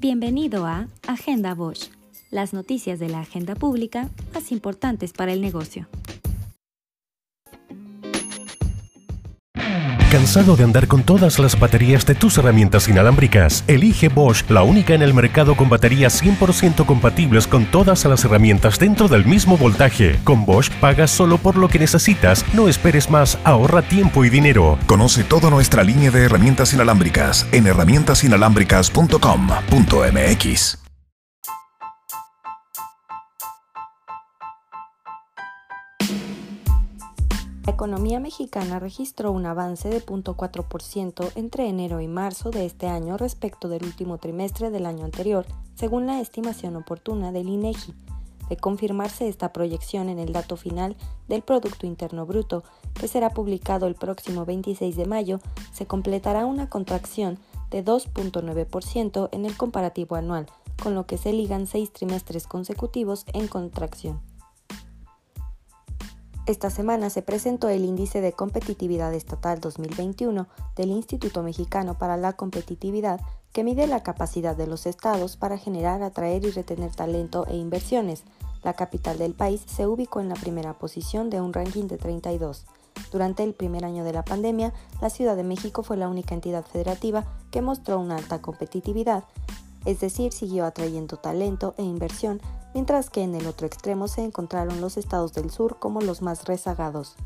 Bienvenido a Agenda Bosch, las noticias de la agenda pública más importantes para el negocio. ¿Cansado de andar con todas las baterías de tus herramientas inalámbricas? Elige Bosch, la única en el mercado con baterías 100% compatibles con todas las herramientas dentro del mismo voltaje. Con Bosch pagas solo por lo que necesitas, no esperes más, ahorra tiempo y dinero. Conoce toda nuestra línea de herramientas inalámbricas en herramientasinalámbricas.com.mx. La economía mexicana registró un avance de 0.4% entre enero y marzo de este año respecto del último trimestre del año anterior, según la estimación oportuna del INEGI. De confirmarse esta proyección en el dato final del Producto Interno Bruto, que será publicado el próximo 26 de mayo, se completará una contracción de 2.9% en el comparativo anual, con lo que se ligan seis trimestres consecutivos en contracción. Esta semana se presentó el Índice de Competitividad Estatal 2021 del Instituto Mexicano para la Competitividad, que mide la capacidad de los estados para generar, atraer y retener talento e inversiones. La capital del país se ubicó en la primera posición de un ranking de 32. Durante el primer año de la pandemia, la Ciudad de México fue la única entidad federativa que mostró una alta competitividad, es decir, siguió atrayendo talento e inversión mientras que en el otro extremo se encontraron los estados del sur como los más rezagados.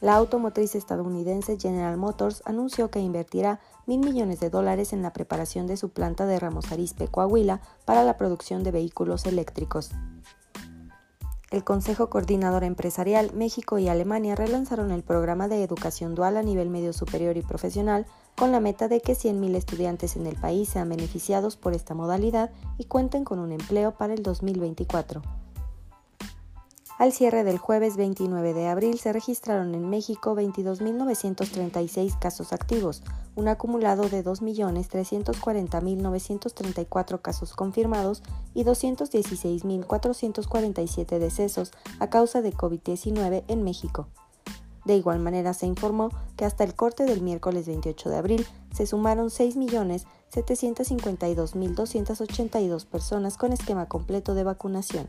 La automotriz estadounidense General Motors anunció que invertirá mil millones de dólares en la preparación de su planta de Ramos Arizpe, Coahuila, para la producción de vehículos eléctricos. El Consejo Coordinador Empresarial México y Alemania relanzaron el programa de educación dual a nivel medio superior y profesional con la meta de que 100.000 estudiantes en el país sean beneficiados por esta modalidad y cuenten con un empleo para el 2024. Al cierre del jueves 29 de abril se registraron en México 22.936 casos activos, un acumulado de 2.340.934 casos confirmados y 216.447 decesos a causa de COVID-19 en México. De igual manera se informó que hasta el corte del miércoles 28 de abril se sumaron 6.752.282 personas con esquema completo de vacunación.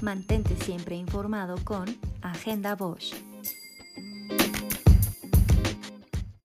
Mantente siempre informado con Agenda Bosch.